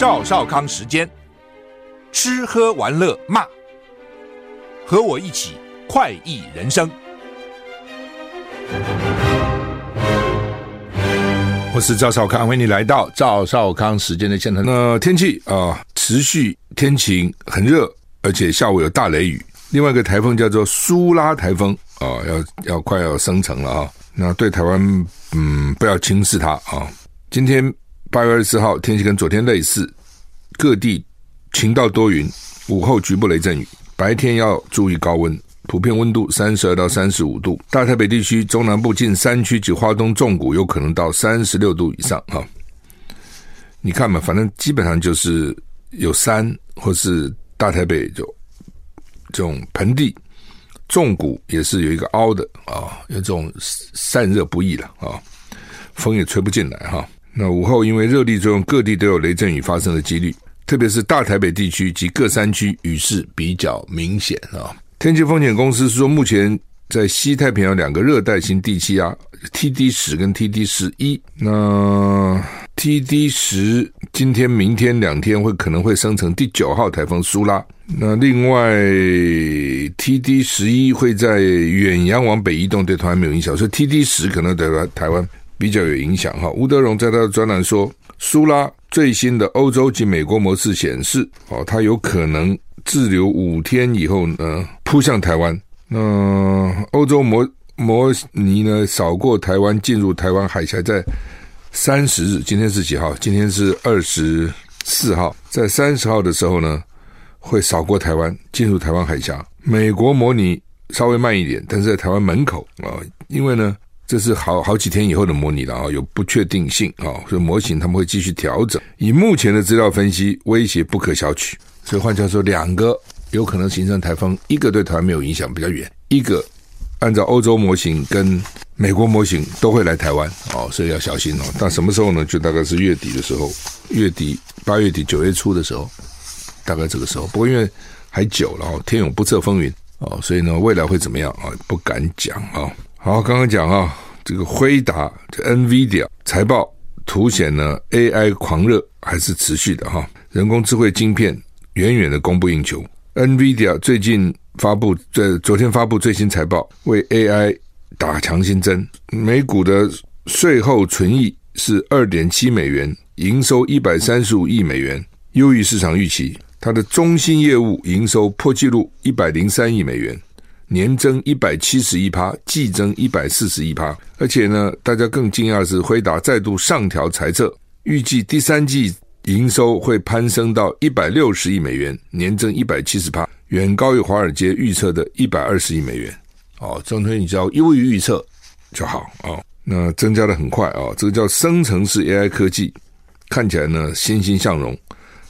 赵少康时间，吃喝玩乐骂，和我一起快意人生。我是赵少康，欢迎你来到赵少康时间的现场。那天气啊，持续天晴，很热，而且下午有大雷雨。另外一个台风叫做苏拉台风啊，要要快要生成了啊。那对台湾，嗯，不要轻视它啊。今天八月二十四号，天气跟昨天类似，各地晴到多云，午后局部雷阵雨，白天要注意高温。普遍温度三十二到三十五度，大台北地区、中南部近山区及花东重谷有可能到三十六度以上哈。你看嘛，反正基本上就是有山或是大台北就这种盆地，重谷也是有一个凹的啊，有这种散热不易了啊，风也吹不进来哈。那午后因为热力作用，各地都有雷阵雨发生的几率，特别是大台北地区及各山区雨势比较明显啊。天气风险公司是说，目前在西太平洋两个热带型低气压 TD 十跟 TD 十一，那 TD 十今天、明天两天会可能会生成第九号台风苏拉。那另外 TD 十一会在远洋往北移动，对台湾没有影响，所以 TD 十可能对台湾比较有影响哈。吴德荣在他的专栏说，苏拉最新的欧洲及美国模式显示，哦，它有可能。滞留五天以后呢，扑向台湾。那欧洲模模拟呢，扫过台湾，进入台湾海峡，在三十日，今天是几号？今天是二十四号，在三十号的时候呢，会扫过台湾，进入台湾海峡。美国模拟稍微慢一点，但是在台湾门口啊，因为呢，这是好好几天以后的模拟了啊，有不确定性啊，所以模型他们会继续调整。以目前的资料分析，威胁不可小觑。所以换句话说，两个有可能形成台风，一个对台湾没有影响，比较远；一个按照欧洲模型跟美国模型都会来台湾哦，所以要小心哦。但什么时候呢？就大概是月底的时候，月底八月底九月初的时候，大概这个时候。不过因为还久了哦，天有不测风云哦，所以呢，未来会怎么样啊？不敢讲啊。好，刚刚讲啊，这个辉达这 NVIDIA 财报凸显呢，AI 狂热还是持续的哈，人工智慧晶片。远远的供不应求。NVIDIA 最近发布，在昨天发布最新财报，为 AI 打强心针。每股的税后纯益是二点七美元，营收一百三十五亿美元，优于市场预期。它的中心业务营收破纪录一百零三亿美元，年增一百七十一趴，季增一百四十一趴。而且呢，大家更惊讶的是，辉达再度上调财测，预计第三季。营收会攀升到一百六十亿美元，年增一百七十趴，远高于华尔街预测的一百二十亿美元。哦，总之你只要优于预测就好哦。那增加的很快啊、哦，这个叫生成式 AI 科技，看起来呢欣欣向荣，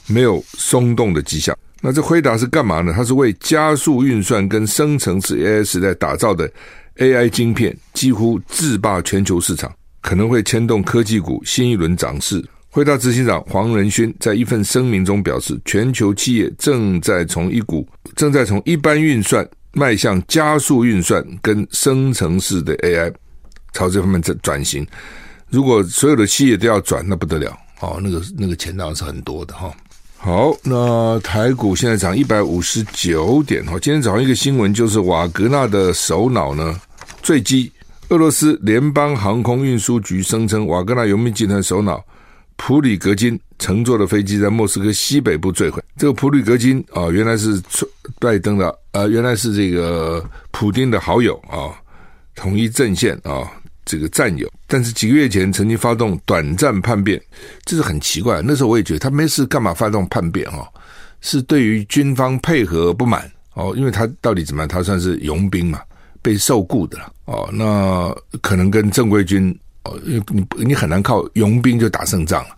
没有松动的迹象。那这辉达是干嘛呢？它是为加速运算跟生成式 AI 时代打造的 AI 晶片，几乎制霸全球市场，可能会牵动科技股新一轮涨势。辉达执行长黄仁勋在一份声明中表示，全球企业正在从一股正在从一般运算迈向加速运算跟生成式的 AI，朝这方面在转型。如果所有的企业都要转，那不得了哦，那个那个钱当然是很多的哈。好，那台股现在涨一百五十九点哈。今天早上一个新闻就是瓦格纳的首脑呢坠机，俄罗斯联邦航空运输局声称瓦格纳游民集团首脑。普里格金乘坐的飞机在莫斯科西北部坠毁。这个普里格金啊，原来是拜登的，呃，原来是这个普丁的好友啊，统一阵线啊，这个战友。但是几个月前曾经发动短暂叛变，这是很奇怪。那时候我也觉得他没事干嘛发动叛变啊？是对于军方配合不满哦，因为他到底怎么样？他算是佣兵嘛，被受雇的了哦。那可能跟正规军。哦，你你很难靠佣兵就打胜仗了，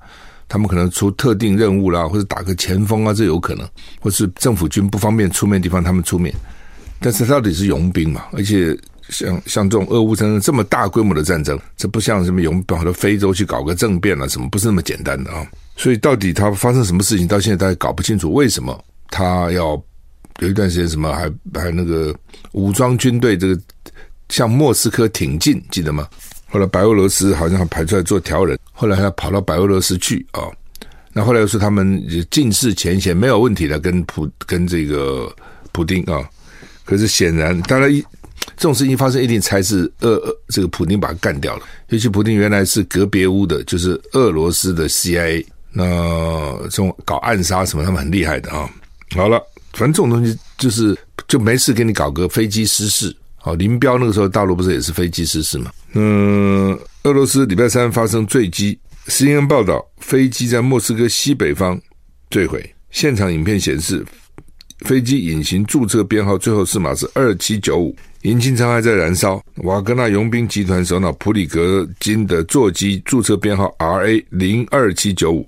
他们可能出特定任务啦，或者打个前锋啊，这有可能，或是政府军不方便出面的地方，他们出面。但是到底是佣兵嘛？而且像像这种俄乌战争这么大规模的战争，这不像什么佣兵跑到非洲去搞个政变啊，什么不是那么简单的啊？所以到底他发生什么事情，到现在大家搞不清楚，为什么他要有一段时间什么还还那个武装军队这个向莫斯科挺进，记得吗？后来白俄罗斯好像还排出来做调人，后来还要跑到白俄罗斯去啊、那后来又说他们尽释前嫌没有问题的，跟普跟这个普丁啊。可是显然，当然一这种事情发生，一定才是俄这个普丁把他干掉了。尤其普丁原来是格别乌的，就是俄罗斯的 CIA，那这种搞暗杀什么，他们很厉害的啊。好了，反正这种东西就是就没事给你搞个飞机失事。哦，林彪那个时候大陆不是也是飞机失事吗？嗯，俄罗斯礼拜三发生坠机，CNN 报道飞机在莫斯科西北方坠毁，现场影片显示飞机隐形注册编号最后四码是二七九五，引擎舱还在燃烧。瓦格纳佣兵集团首脑普里格金的座机注册编号 RA 零二七九五，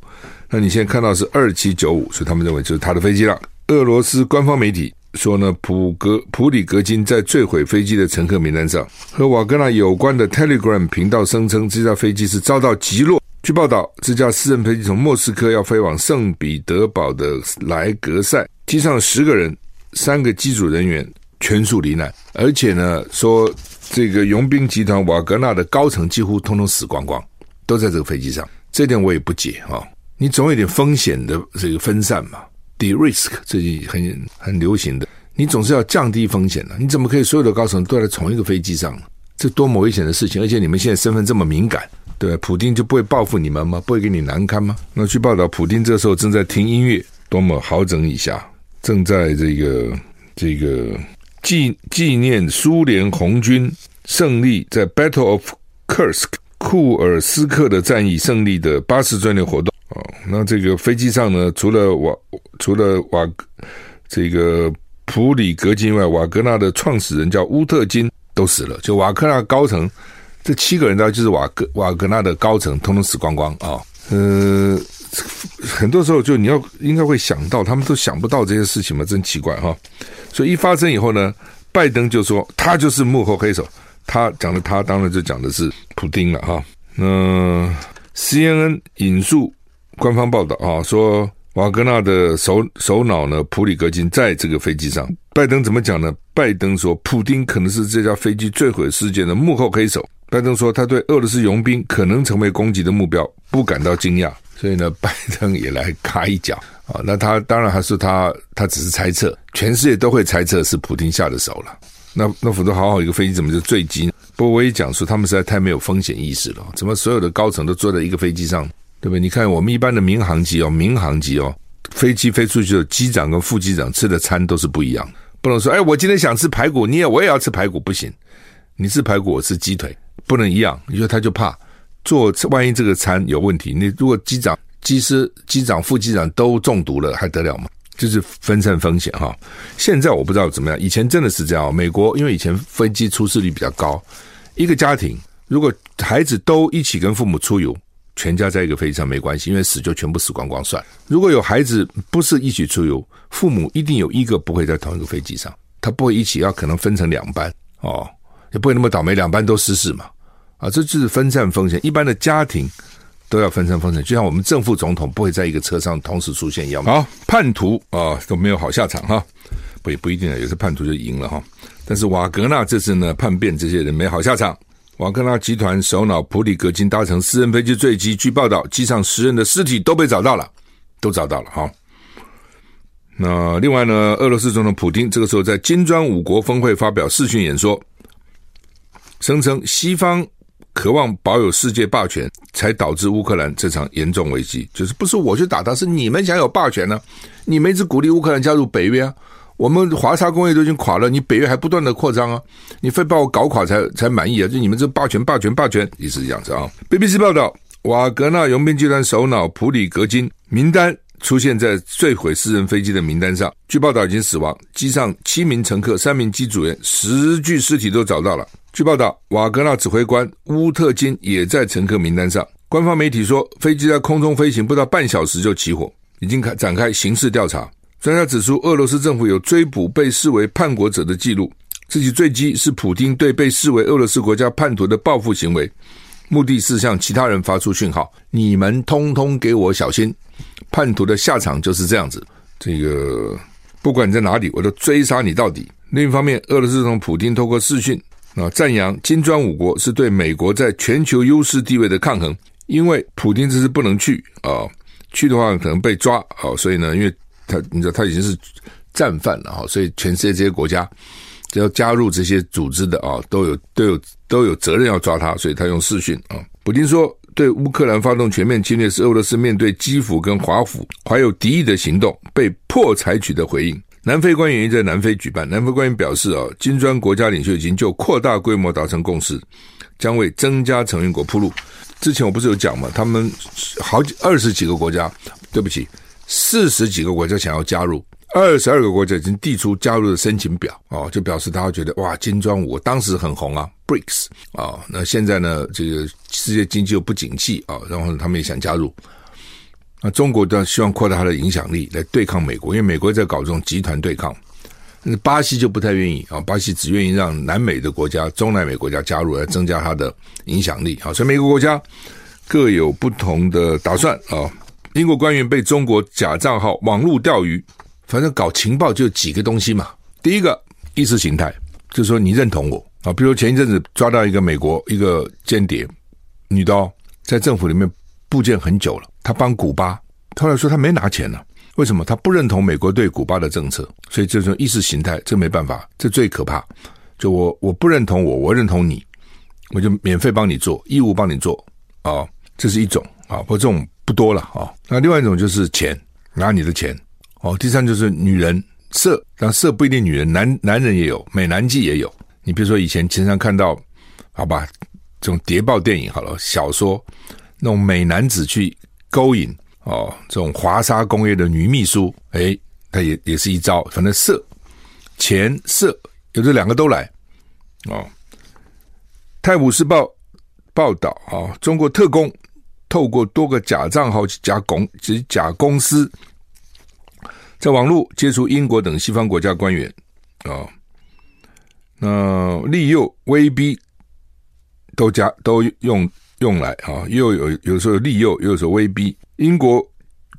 那你现在看到是二七九五，所以他们认为就是他的飞机了。俄罗斯官方媒体。说呢，普格普里格金在坠毁飞机的乘客名单上，和瓦格纳有关的 Telegram 频道声称，这架飞机是遭到击落。据报道，这架私人飞机从莫斯科要飞往圣彼得堡的莱格塞，机上十个人，三个机组人员全数罹难，而且呢，说这个佣兵集团瓦格纳的高层几乎通通死光光，都在这个飞机上。这点我也不解啊、你总有点风险的这个分散嘛。De-risk 最近很很流行的，你总是要降低风险的。你怎么可以所有的高层都在同一个飞机上呢？这多么危险的事情！而且你们现在身份这么敏感，对？普丁就不会报复你们吗？不会给你难堪吗？那据报道，普丁这时候正在听音乐，多么好整以下，正在这个这个纪纪念苏联红军胜利在 Battle of Kursk 库尔斯克的战役胜利的八十周年活动。哦，那这个飞机上呢，除了瓦，除了瓦，这个普里格金外，瓦格纳的创始人叫乌特金都死了。就瓦格纳高层这七个人，呢，就是瓦格瓦格纳的高层，通通死光光啊。呃，很多时候就你要应该会想到，他们都想不到这些事情嘛，真奇怪哈。所以一发生以后呢，拜登就说他就是幕后黑手，他讲的他当然就讲的是普丁了哈。那 CNN 引述。官方报道啊，说瓦格纳的首首脑呢，普里格金在这个飞机上。拜登怎么讲呢？拜登说，普丁可能是这架飞机坠毁事件的幕后黑手。拜登说，他对俄罗斯佣兵可能成为攻击的目标不感到惊讶。所以呢，拜登也来卡一脚啊。那他当然还是他，他只是猜测，全世界都会猜测是普丁下的手了。那那否则好好一个飞机怎么就坠机？不过我也讲说，他们实在太没有风险意识了。怎么所有的高层都坐在一个飞机上？对不对？你看我们一般的民航机哦，民航机哦，飞机飞出去的机长跟副机长吃的餐都是不一样，不能说哎，我今天想吃排骨，你也我也要吃排骨，不行。你吃排骨，我吃鸡腿，不能一样。因为他就怕做，万一这个餐有问题，你如果机长、机师、机长、副机长都中毒了，还得了吗？就是分散风险哈。现在我不知道怎么样，以前真的是这样。美国因为以前飞机出事率比较高，一个家庭如果孩子都一起跟父母出游。全家在一个飞机上没关系，因为死就全部死光光算。如果有孩子不是一起出游，父母一定有一个不会在同一个飞机上，他不会一起，要可能分成两班哦，也不会那么倒霉，两班都失事嘛。啊，这就是分散风险。一般的家庭都要分散风险，就像我们正副总统不会在一个车上同时出现一样。好，叛徒啊都没有好下场哈，不也不一定啊，有些叛徒就赢了哈。但是瓦格纳这次呢叛变，这些人没好下场。瓦格纳集团首脑普里格金搭乘私人飞机坠机，据报道，机上十人的尸体都被找到了，都找到了。哈，那另外呢，俄罗斯总统普丁这个时候在金砖五国峰会发表视讯演说，声称西方渴望保有世界霸权，才导致乌克兰这场严重危机。就是不是我去打他，是你们想有霸权呢？你们一直鼓励乌克兰加入北约啊。我们华沙工业都已经垮了，你北约还不断的扩张啊！你非把我搞垮才才满意啊！就你们这霸权霸权霸权，意思是这样子啊！BBC 报道，瓦格纳佣兵集团首脑普里格金名单出现在坠毁私人飞机的名单上，据报道已经死亡，机上七名乘客、三名机组员、十具尸体都找到了。据报道，瓦格纳指挥官乌特金也在乘客名单上。官方媒体说，飞机在空中飞行不到半小时就起火，已经开展开刑事调查。专家指出，俄罗斯政府有追捕被视为叛国者的记录。这起坠机是普丁对被视为俄罗斯国家叛徒的报复行为，目的是向其他人发出讯号：你们通通给我小心，叛徒的下场就是这样子。这个不管你在哪里，我都追杀你到底。另一方面，俄罗斯总统普丁透过视讯啊赞扬金砖五国是对美国在全球优势地位的抗衡，因为普京这次不能去啊。去的话可能被抓哦，所以呢，因为他你知道他已经是战犯了哈，所以全世界这些国家只要加入这些组织的啊，都有都有都有责任要抓他，所以他用视讯啊。普京说，对乌克兰发动全面侵略是俄罗斯面对基辅跟华府怀有敌意的行动被迫采取的回应。南非官员在南非举办，南非官员表示啊，金砖国家领袖已经就扩大规模达成共识，将为增加成员国铺路。之前我不是有讲吗？他们好几二十几个国家，对不起，四十几个国家想要加入，二十二个国家已经递出加入的申请表哦，就表示大家觉得哇，金砖五当时很红啊，BRICS 啊，那现在呢，这个世界经济又不景气啊，然后他们也想加入。那中国都希望扩大它的影响力来对抗美国，因为美国在搞这种集团对抗。那巴西就不太愿意啊，巴西只愿意让南美的国家、中南美国家加入来增加它的影响力啊。所以每个国家各有不同的打算啊。英国官员被中国假账号网络钓鱼，反正搞情报就几个东西嘛。第一个意识形态，就是说你认同我啊。比如前一阵子抓到一个美国一个间谍女的，在政府里面布件很久了，他帮古巴，后来说他没拿钱呢。为什么他不认同美国对古巴的政策？所以这种意识形态，这没办法，这最可怕。就我我不认同我，我认同你，我就免费帮你做，义务帮你做啊、哦，这是一种啊，不过这种不多了啊、哦。那另外一种就是钱，拿你的钱哦。第三就是女人色，但色不一定女人，男男人也有，美男计也有。你比如说以前经常看到，好吧，这种谍报电影好了，小说那种美男子去勾引。哦，这种华沙工业的女秘书，哎，她也也是一招，反正色、钱、色，有这两个都来。哦，《泰晤士报》报道啊，中国特工透过多个假账号、假公及假公司，在网络接触英国等西方国家官员啊，那利诱、威逼都加都用。用来啊，又有有时候利诱，又有时候威逼。英国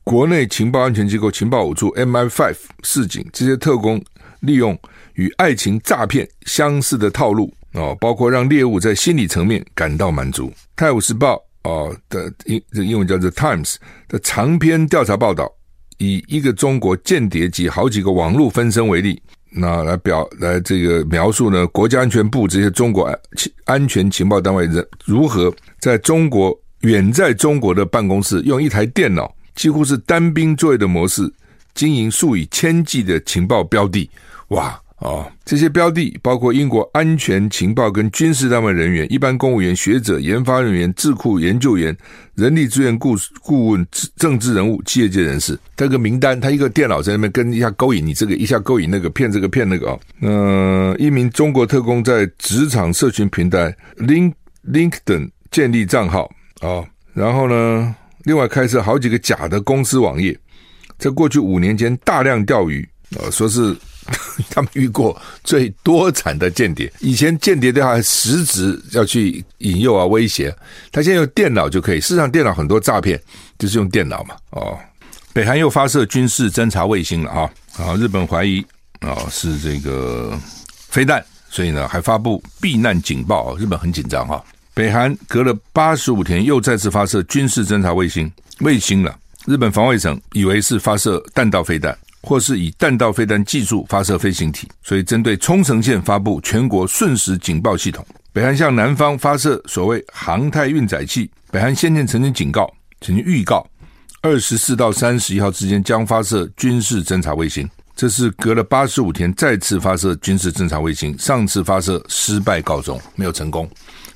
国内情报安全机构情报五处 MI5 示警，这些特工利用与爱情诈骗相似的套路啊，包括让猎物在心理层面感到满足。泰晤士报啊的英这英文叫做 Times 的长篇调查报道，以一个中国间谍及好几个网络分身为例。那来表来这个描述呢？国家安全部这些中国安安全情报单位人如何在中国远在中国的办公室用一台电脑，几乎是单兵作业的模式，经营数以千计的情报标的，哇！哦，这些标的包括英国安全情报跟军事单位人员、一般公务员、学者、研发人员、智库研究员、人力资源顾顾问、政治人物、企业界人士。这个名单，他一个电脑在那边跟一下勾引你这个，一下勾引那个，骗这个骗那个啊。嗯、一名中国特工在职场社群平台 Link LinkedIn 建立账号啊、哦，然后呢，另外开设好几个假的公司网页，在过去五年间大量钓鱼啊、说是。他们遇过最多产的间谍。以前间谍的话，实质要去引诱啊、威胁。他现在用电脑就可以。事实上，电脑很多诈骗就是用电脑嘛。哦，北韩又发射军事侦察卫星了啊！啊，日本怀疑啊是这个飞弹，所以呢还发布避难警报。日本很紧张哈。北韩隔了八十五天又再次发射军事侦察卫星卫星了。日本防卫省以为是发射弹道飞弹。或是以弹道飞弹技术发射飞行体，所以针对冲绳县发布全国瞬时警报系统。北韩向南方发射所谓航太运载器。北韩先前曾经警告，曾经预告，二十四到三十一号之间将发射军事侦察卫星。这是隔了八十五天再次发射军事侦察卫星，上次发射失败告终，没有成功。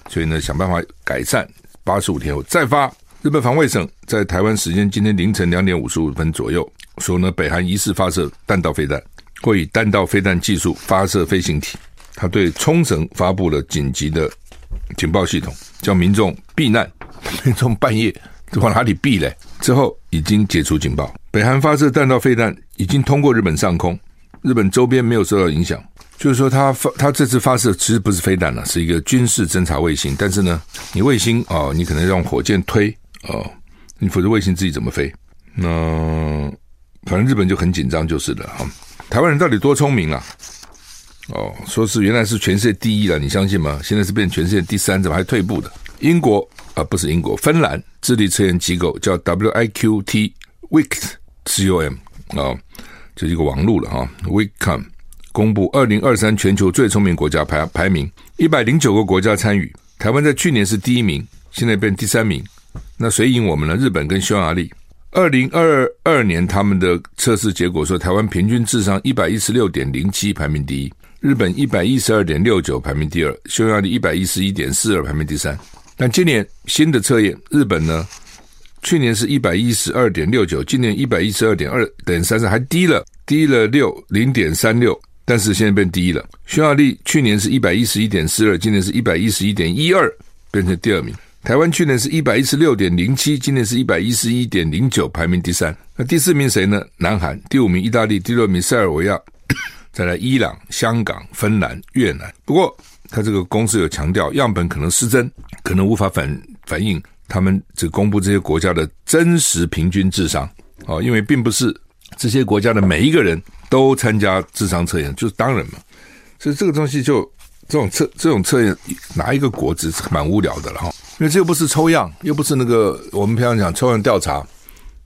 所以呢，想办法改善。八十五天后再发。日本防卫省在台湾时间今天凌晨两点五十五分左右。说呢，北韩疑似发射弹道飞弹，或以弹道飞弹技术发射飞行体。他对冲绳发布了紧急的警报系统，叫民众避难。民众半夜往哪里避嘞？之后已经解除警报。北韩发射弹道飞弹已经通过日本上空，日本周边没有受到影响。就是说，他发他这次发射其实不是飞弹了，是一个军事侦察卫星。但是呢，你卫星哦，你可能用火箭推哦，你否则卫星自己怎么飞？那。反正日本就很紧张，就是了哈。台湾人到底多聪明啊？哦，说是原来是全世界第一了，你相信吗？现在是变全世界第三，怎么还退步的？英国啊，不是英国，芬兰智力测验机构叫 WIQT Wix.com 啊，这是一个网路了哈。Wix.com 公布二零二三全球最聪明国家排排名，一百零九个国家参与，台湾在去年是第一名，现在变第三名。那谁赢我们呢？日本跟匈牙利。二零二二年他们的测试结果说，台湾平均智商一百一十六点零七，排名第一；日本一百一十二点六九，排名第二；匈牙利一百一十一点四二，排名第三。但今年新的测验，日本呢，去年是一百一十二点六九，今年一百一十二点二点三十，还低了，低了六零点三六，但是现在变第一了。匈牙利去年是一百一十一点四二，今年是一百一十一点一二，变成第二名。台湾去年是一百一十六点零七，今年是一百一十一点零九，排名第三。那第四名谁呢？南韩，第五名意大利，第六名塞尔维亚，再来伊朗、香港、芬兰、越南。不过，他这个公司有强调，样本可能失真，可能无法反反映他们只公布这些国家的真实平均智商哦，因为并不是这些国家的每一个人都参加智商测验，就是当然嘛。所以这个东西就这种测这种测验，拿一个国子是蛮无聊的了哈。因为这又不是抽样，又不是那个我们平常讲抽样调查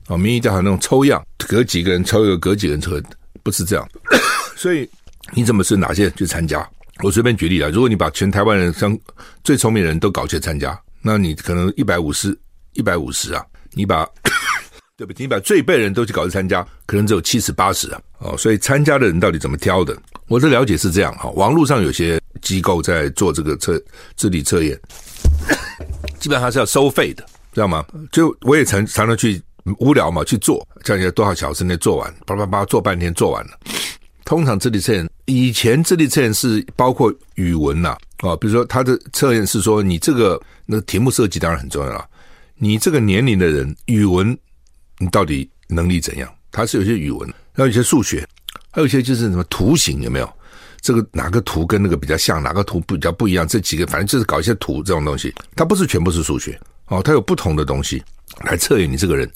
啊，民意调查那种抽样，隔几个人抽一个，隔几个人抽，不是这样。所以你怎么是哪些人去参加？我随便举例啊，如果你把全台湾人像最聪明人都搞去参加，那你可能一百五十一百五十啊，你把 对不起？你把最笨人都去搞去参加，可能只有七十八十啊。哦，所以参加的人到底怎么挑的？我的了解是这样哈，网络上有些机构在做这个测智力测验。基本上是要收费的，知道吗？就我也常常常去无聊嘛去做，这样要多少小时内做完，叭叭叭做半天做完了。通常智力测验以前智力测验是包括语文呐，啊，比如说他的测验是说你这个那题目设计当然很重要了，你这个年龄的人语文你到底能力怎样？它是有些语文，还有一些数学，还有一些就是什么图形有没有？这个哪个图跟那个比较像，哪个图比较不一样？这几个反正就是搞一些图这种东西，它不是全部是数学哦，它有不同的东西来测验你这个人，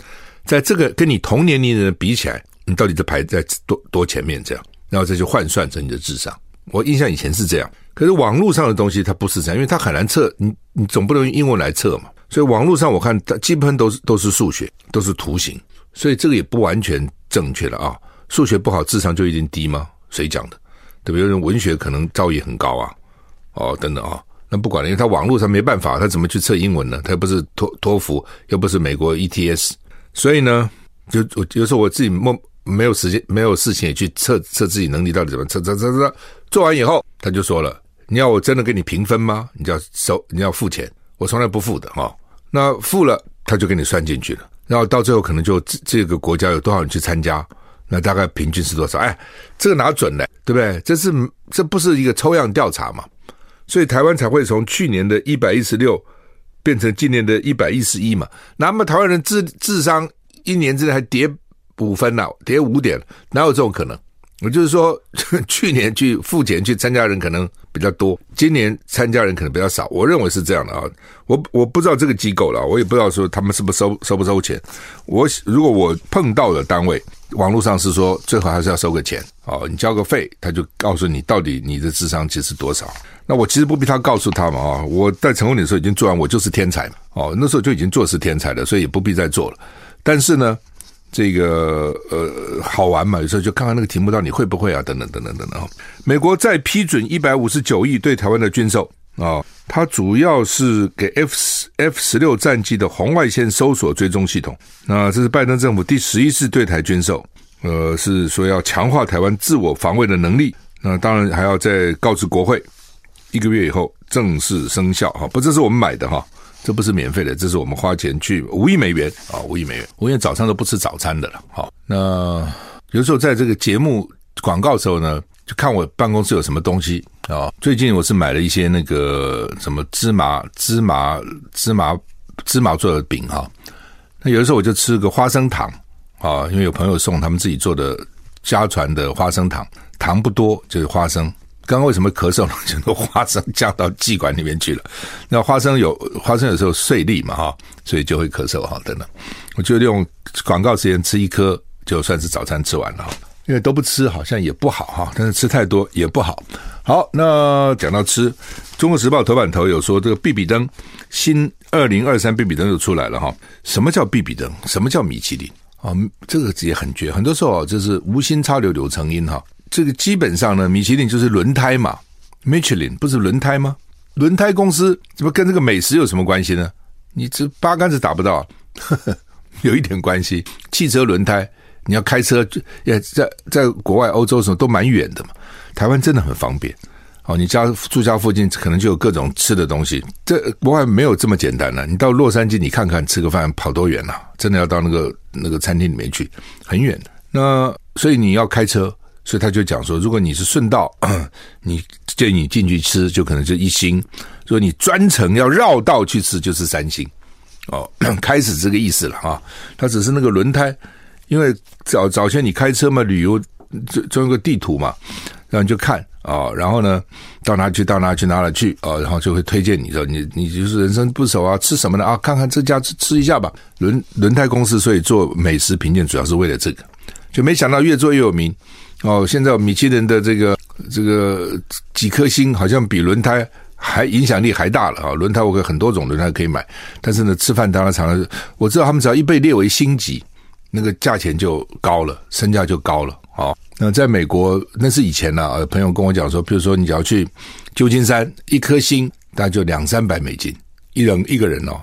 在这个跟你同年龄的人比起来，你到底是排在多多前面这样，然后再去换算成你的智商。我印象以前是这样，可是网络上的东西它不是这样，因为它很难测，你你总不能用英文来测嘛，所以网络上我看它基本上都是都是数学，都是图形，所以这个也不完全正确了啊。数学不好，智商就一定低吗？谁讲的？对不对？有人文学可能造诣很高啊，哦，等等啊、哦，那不管了，因为他网络上没办法，他怎么去测英文呢？他又不是托托福，又不是美国 ETS，所以呢，就我有时候我自己没没有时间，没有事情也去测测自己能力到底怎么测测测测，做完以后他就说了，你要我真的给你评分吗？你就要收，你要付钱，我从来不付的哈、哦。那付了他就给你算进去了，然后到最后可能就这这个国家有多少人去参加。那大概平均是多少？哎，这个哪准呢？对不对？这是这不是一个抽样调查嘛？所以台湾才会从去年的一百一十六变成今年的一百一十一嘛？那么台湾人智智商一年之内还跌五分了，跌五点，哪有这种可能？我就是说，去年去付钱去参加人可能比较多，今年参加人可能比较少。我认为是这样的啊，我我不知道这个机构了，我也不知道说他们是不是收收不收钱。我如果我碰到的单位，网络上是说最后还是要收个钱哦，你交个费，他就告诉你到底你的智商其实多少。那我其实不必他告诉他嘛啊，我在成功的时候已经做完，我就是天才嘛哦，那时候就已经做是天才了，所以也不必再做了。但是呢。这个呃好玩嘛，有时候就看看那个题目到底会不会啊，等等等等等等。美国再批准一百五十九亿对台湾的军售啊，它主要是给 F F 十六战机的红外线搜索追踪系统。那这是拜登政府第十一次对台军售，呃，是说要强化台湾自我防卫的能力。那当然还要再告知国会，一个月以后正式生效哈。不，这是我们买的哈。这不是免费的，这是我们花钱去五亿美元啊，五亿美元。我因为早上都不吃早餐的了，好，那有时候在这个节目广告时候呢，就看我办公室有什么东西啊。最近我是买了一些那个什么芝麻、芝麻、芝麻、芝麻做的饼哈。那有的时候我就吃个花生糖啊，因为有朋友送他们自己做的家传的花生糖，糖不多，就是花生。刚刚为什么咳嗽呢？就都花生加到气管里面去了。那花生有花生有时候碎粒嘛哈，所以就会咳嗽哈等等。我就用广告时间吃一颗，就算是早餐吃完了哈。因为都不吃好像也不好哈，但是吃太多也不好。好，那讲到吃，《中国时报》头版头有说这个必比登新二零二三必比登又出来了哈。什么叫必比登？什么叫米其林？啊，这个也很绝。很多时候就是无心插柳柳成荫哈。这个基本上呢，米其林就是轮胎嘛，Michelin 不是轮胎吗？轮胎公司怎么跟这个美食有什么关系呢？你这八竿子打不到，呵呵，有一点关系。汽车轮胎，你要开车也在在国外欧洲什么都蛮远的嘛。台湾真的很方便。哦，你家住家附近可能就有各种吃的东西。这国外没有这么简单的。你到洛杉矶，你看看吃个饭跑多远啊？真的要到那个那个餐厅里面去，很远的。那所以你要开车，所以他就讲说，如果你是顺道，你建议你进去吃，就可能就一星；如果你专程要绕道去吃，就是三星。哦，开始这个意思了啊。他只是那个轮胎，因为早早前你开车嘛，旅游就装个地图嘛，然后就看。啊、哦，然后呢，到哪去？到哪去？哪里去？啊、哦，然后就会推荐你说，你你就是人生不熟啊，吃什么呢？啊，看看这家吃吃一下吧。轮轮胎公司所以做美食评鉴，主要是为了这个，就没想到越做越有名。哦，现在米其林的这个这个几颗星，好像比轮胎还影响力还大了啊！轮胎我有很多种轮胎可以买，但是呢，吃饭当然常常，我知道他们只要一被列为星级，那个价钱就高了，身价就高了。好，那在美国那是以前呢、朋友跟我讲说，比如说你只要去旧金山，一颗星大概就两三百美金，一人一个人哦，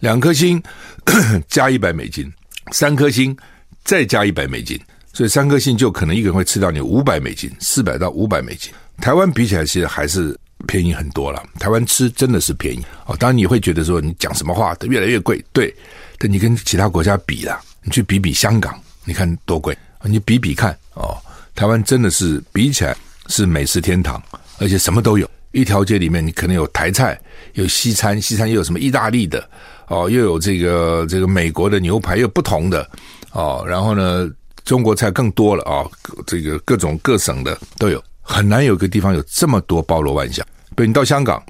两颗星 加一百美金，三颗星再加一百美金，所以三颗星就可能一个人会吃到你五百美金，四百到五百美金。台湾比起来其实还是便宜很多了，台湾吃真的是便宜哦。当然你会觉得说你讲什么话都越来越贵，对，但你跟其他国家比啦，你去比比香港，你看多贵。你比比看哦，台湾真的是比起来是美食天堂，而且什么都有。一条街里面你可能有台菜，有西餐，西餐又有什么意大利的哦，又有这个这个美国的牛排，又不同的哦。然后呢，中国菜更多了哦，这个各种各省的都有，很难有个地方有这么多包罗万象。比如你到香港，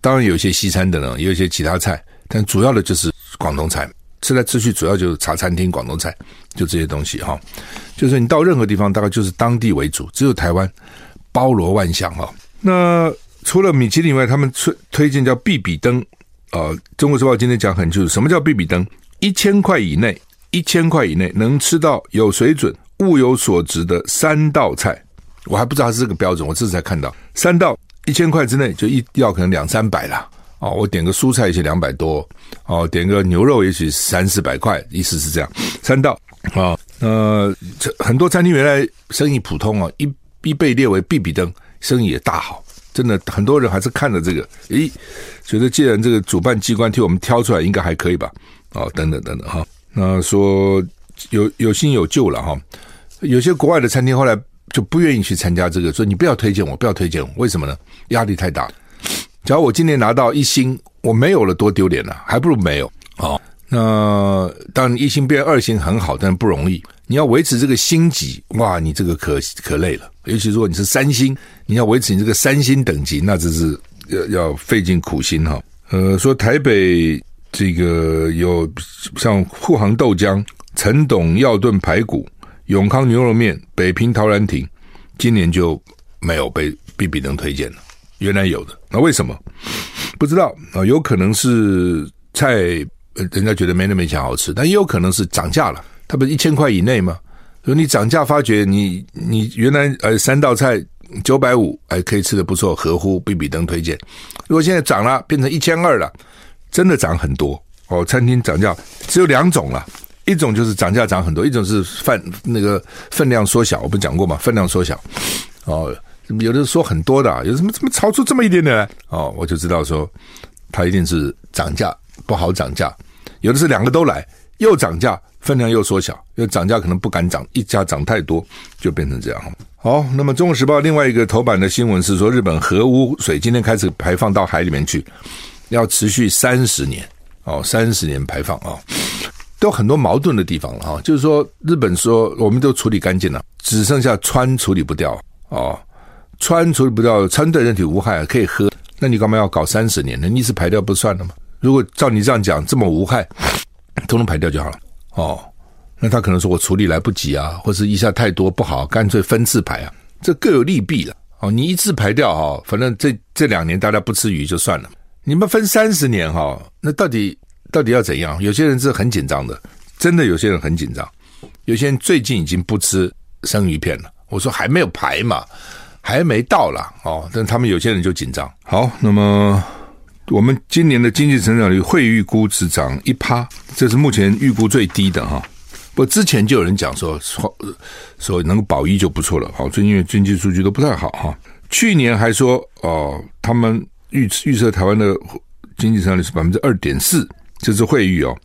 当然有一些西餐的呢，也有一些其他菜，但主要的就是广东菜。吃来吃去，主要就是茶餐厅、广东菜，就这些东西哈。就是你到任何地方，大概就是当地为主，只有台湾包罗万象哈。那除了米其林以外，他们推推荐叫必比登啊。中国时报今天讲很清楚，什么叫必比登？一千块以内，一千块以内能吃到有水准、物有所值的三道菜。我还不知道是这个标准，我这次才看到三道一千块之内，就一要可能两三百啦。哦，我点个蔬菜也许两百多，哦，点个牛肉也许三四百块，意思是这样。三道啊，呃，很多餐厅原来生意普通啊，一一被列为必比登，生意也大好，真的很多人还是看了这个，诶，觉得既然这个主办机关替我们挑出来，应该还可以吧？哦，等等等等哈，那说有有新有旧了哈，有些国外的餐厅后来就不愿意去参加这个，说你不要推荐我，不要推荐我，为什么呢？压力太大。假如我今年拿到一星，我没有了多丢脸啊，还不如没有。好，那当然一星变二星很好，但不容易。你要维持这个星级，哇，你这个可可累了。尤其如果你是三星，你要维持你这个三星等级，那真是要要费尽苦心哈。呃，说台北这个有像沪杭豆浆、陈董药炖排骨、永康牛肉面、北平陶然亭，今年就没有被必比登推荐了。原来有的，那为什么？不知道啊，有可能是菜，人家觉得没那么强好吃，但也有可能是涨价了。它不是一千块以内吗？所以你涨价，发觉你你原来呃三道菜九百五，还可以吃得不错，合乎必比登推荐。如果现在涨了，变成一千二了，真的涨很多哦。餐厅涨价只有两种了，一种就是涨价涨很多，一种是饭那个分量缩小。我不讲过嘛？分量缩小哦。有的说很多的，有什么怎么超出这么一点点来？哦，我就知道说，它一定是涨价不好涨价。有的是两个都来，又涨价，分量又缩小，又涨价可能不敢涨，一家涨太多就变成这样。好，那么《中国时报》另外一个头版的新闻是说，日本核污水今天开始排放到海里面去，要持续三十年哦，三十年排放啊，都很多矛盾的地方了哈。就是说，日本说我们都处理干净了，只剩下川处理不掉哦。川处理不掉，川对人体无害，可以喝。那你干嘛要搞三十年呢？你一次排掉不算了吗？如果照你这样讲，这么无害，通通排掉就好了。哦，那他可能说我处理来不及啊，或者一下太多不好，干脆分次排啊，这各有利弊了。哦，你一次排掉哈，反正这这两年大家不吃鱼就算了。你们分三十年哈，那到底到底要怎样？有些人是很紧张的，真的有些人很紧张，有些人最近已经不吃生鱼片了。我说还没有排嘛，还没到啦。哦，但他们有些人就紧张。好，那么我们今年的经济成长率会预估只涨一趴，这是目前预估最低的哈。不，之前就有人讲说说说能够保一就不错了。好，最近因为经济数据都不太好哈。去年还说哦，他们预预测台湾的经济成长率是百分之二点四，这是汇率哦，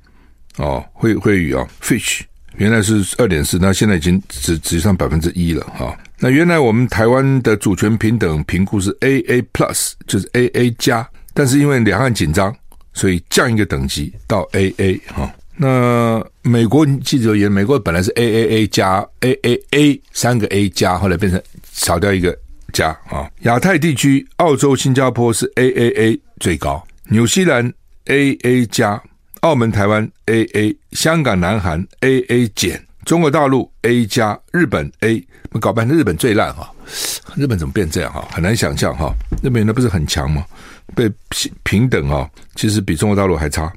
哦汇汇率哦，Fitch 原来是二点四，那现在已经只只剩百分之一了哈。那原来我们台湾的主权平等评估是 AA Plus，就是 AA 加，但是因为两岸紧张，所以降一个等级到 AA 哈。那美国记者也，美国本来是 AAA 加 AAA 三个 A 加，后来变成少掉一个加啊。亚太地区，澳洲、新加坡是 AAA 最高，纽西兰 AA 加，澳门、台湾 AA，香港、南韩 AA 减，中国大陆 A 加，日本 A，搞半天日本最烂哈，日本怎么变这样哈？很难想象哈，日本那不是很强吗？被平平等啊，其实比中国大陆还差。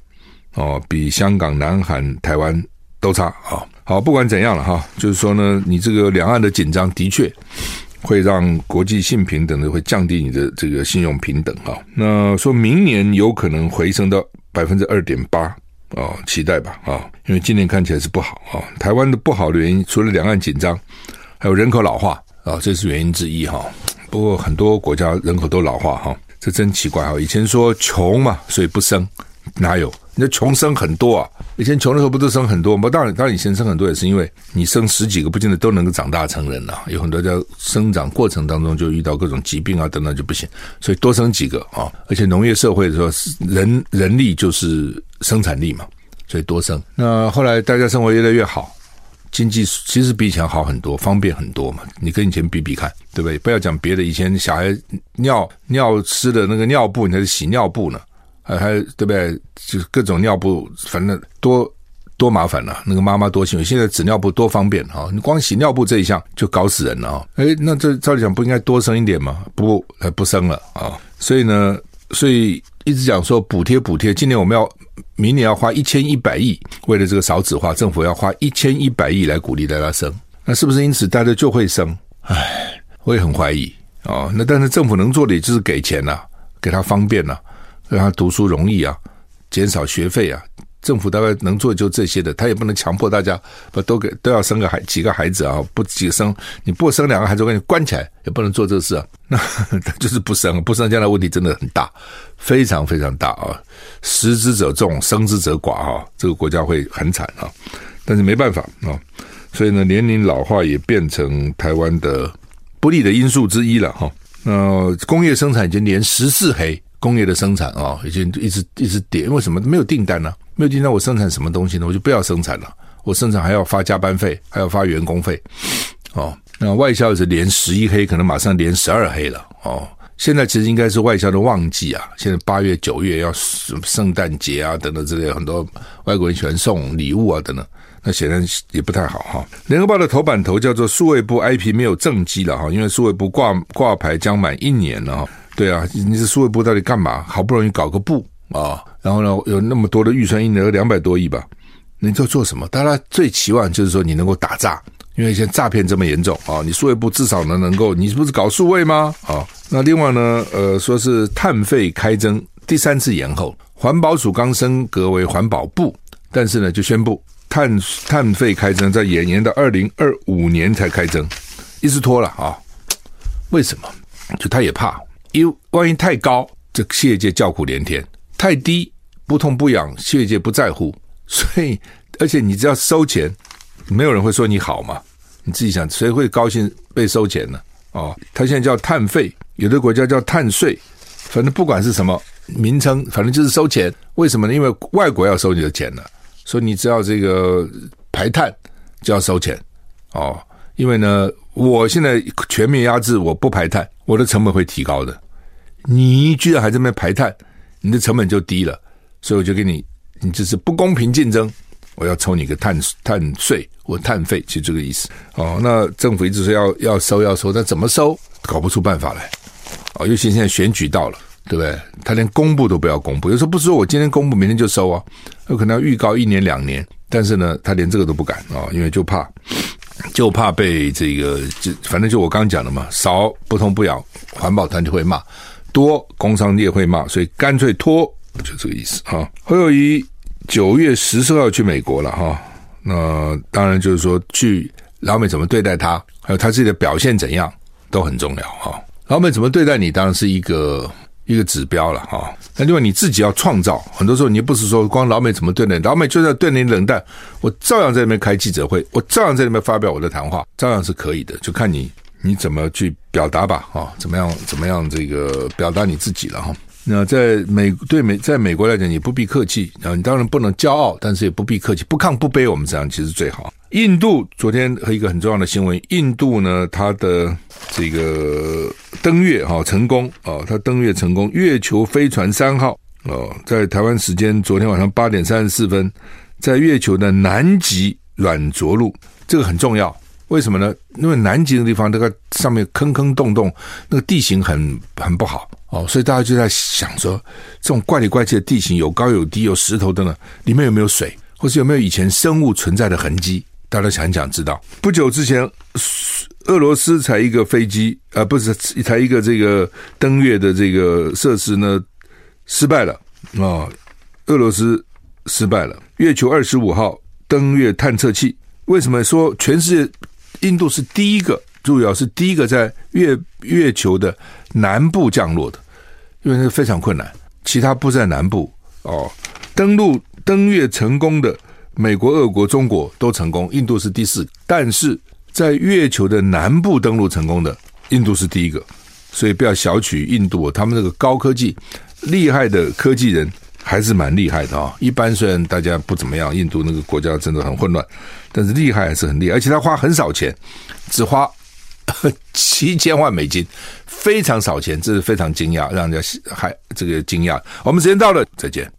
哦，比香港、南韩、台湾都差啊！好，不管怎样了哈，就是说呢，你这个两岸的紧张的确会让国际性平等的会降低你的这个信用平等哈。那说明年有可能回升到百分之二点八啊，期待吧啊！因为今年看起来是不好啊。台湾的不好的原因，除了两岸紧张，还有人口老化啊，这是原因之一哈。不过很多国家人口都老化哈，这真奇怪哈。以前说穷嘛，所以不生，哪有？那穷生很多啊！以前穷的时候不都生很多吗？当然，当然以前生很多也是因为你生十几个，不见得都能够长大成人啊。有很多在生长过程当中就遇到各种疾病啊等等就不行，所以多生几个啊。而且农业社会的时候，人人力就是生产力嘛，所以多生。那后来大家生活越来越好，经济其实比以前好很多，方便很多嘛。你跟以前比比看，对不对？不要讲别的，以前小孩尿尿湿的那个尿布，你还是洗尿布呢。还还对不对？就是各种尿布，反正多多麻烦了、那个妈妈多辛苦，现在纸尿布多方便哈、你光洗尿布这一项就搞死人了啊！哎，那这照理讲不应该多生一点吗？不，不生了啊、所以呢，所以一直讲说补贴补贴。今年我们要明年要花一千一百亿，为了这个少子化，政府要花一千一百亿来鼓励大家生。那是不是因此大家就会生？哎，我也很怀疑啊、那但是政府能做的也就是给钱呐、啊，给他方便呐、让他读书容易啊，减少学费啊，政府大概能做就这些的，他也不能强迫大家不都给都要生个孩几个孩子啊，不几个生，你不生两个孩子，我给你关起来，也不能做这事啊，那他就是不生，不生将来问题真的很大，非常非常大啊，食之者众，生之者寡哈，这个国家会很惨啊，但是没办法啊，所以呢，年龄老化也变成台湾的不利的因素之一了哈，那工业生产已经连十四黑。工业的生产啊，已经一直一直跌，为什么没有订单呢？没有订单，我生产什么东西呢？我就不要生产了。我生产还要发加班费，还要发员工费。哦，那外销是连十一黑，可能马上连十二黑了。哦，现在其实应该是外销的旺季啊。现在八月、九月要圣诞节啊等等之类，很多外国人喜欢送礼物啊等等。那显然也不太好哈。联合报的头版头叫做“数位部 IP 没有政绩了”哈，因为数位部挂挂牌将满一年了哈。对啊，你是数位部到底干嘛？好不容易搞个部啊，然后呢，有那么多的预算，一年有两百多亿吧，你在做什么？大家最期望就是说你能够打诈，因为现在诈骗这么严重啊，你数位部至少能能够，你不是搞数位吗？啊，那另外呢，呃，说是碳费开征第三次延后，环保署刚升格为环保部，但是呢，就宣布碳碳费开征在延延到二零二五年才开征，一直拖了啊，为什么？就他也怕。因为万一太高，这企业界叫苦连天；太低，不痛不痒，企业界不在乎。所以，而且你只要收钱，没有人会说你好嘛？你自己想，谁会高兴被收钱呢？哦，他现在叫碳费，有的国家叫碳税，反正不管是什么名称，反正就是收钱。为什么呢？因为外国要收你的钱呢，所以你只要这个排碳就要收钱哦。因为呢，我现在全面压制，我不排碳。我的成本会提高的，你居然还在那边排碳，你的成本就低了，所以我就给你，你这是不公平竞争，我要抽你个碳碳税或碳费，就这个意思。哦，那政府一直说要要收要收，但怎么收，搞不出办法来。哦，尤其现在选举到了，对不对？他连公布都不要公布，有时候不是说我今天公布，明天就收啊，有可能要预告一年两年，但是呢，他连这个都不敢啊，因为就怕，就怕被这个，就反正就我刚讲的嘛，少不痛不痒，环保团就会骂，多工商业会骂，所以干脆拖，就这个意思啊。侯友谊九月十四号去美国了哈，那当然就是说去老美怎么对待他，还有他自己的表现怎样，都很重要哈。老美怎么对待你，当然是一个。一个指标了哈，那另外你自己要创造，很多时候你不是说光老美怎么对你，老美就在对你冷淡，我照样在那边开记者会，我照样在那边发表我的谈话，照样是可以的，就看你你怎么去表达吧，啊，怎么样怎么样这个表达你自己了哈。那在美对美在美国来讲，你不必客气啊，你当然不能骄傲，但是也不必客气，不亢不卑，我们这样其实最好。印度昨天和一个很重要的新闻，印度呢，它的这个登月哈成功啊，它登月成功，月球飞船三号哦，在台湾时间昨天晚上八点三十四分，在月球的南极软着陆，这个很重要，为什么呢？因为南极的地方，那个上面坑坑洞洞，那个地形很很不好哦，所以大家就在想说，这种怪里怪气的地形，有高有低，有石头的呢，里面有没有水，或是有没有以前生物存在的痕迹？大家想一想知道，不久之前，俄罗斯才一个飞机，啊，不是才一个这个登月的这个设施呢，失败了啊，俄罗斯失败了。月球二十五号登月探测器，为什么说全世界印度是第一个？注意啊，是第一个在月月球的南部降落的，因为那个非常困难，其他不在南部哦。登陆登月成功的。美国、俄国、中国都成功，印度是第四。但是在月球的南部登陆成功的，印度是第一个。所以不要小觑印度，他们那个高科技厉害的科技人还是蛮厉害的啊。一般虽然大家不怎么样，印度那个国家真的很混乱，但是厉害还是很厉害，而且他花很少钱，只花七千万美金，非常少钱，这是非常惊讶，让人家还这个惊讶。我们时间到了，再见。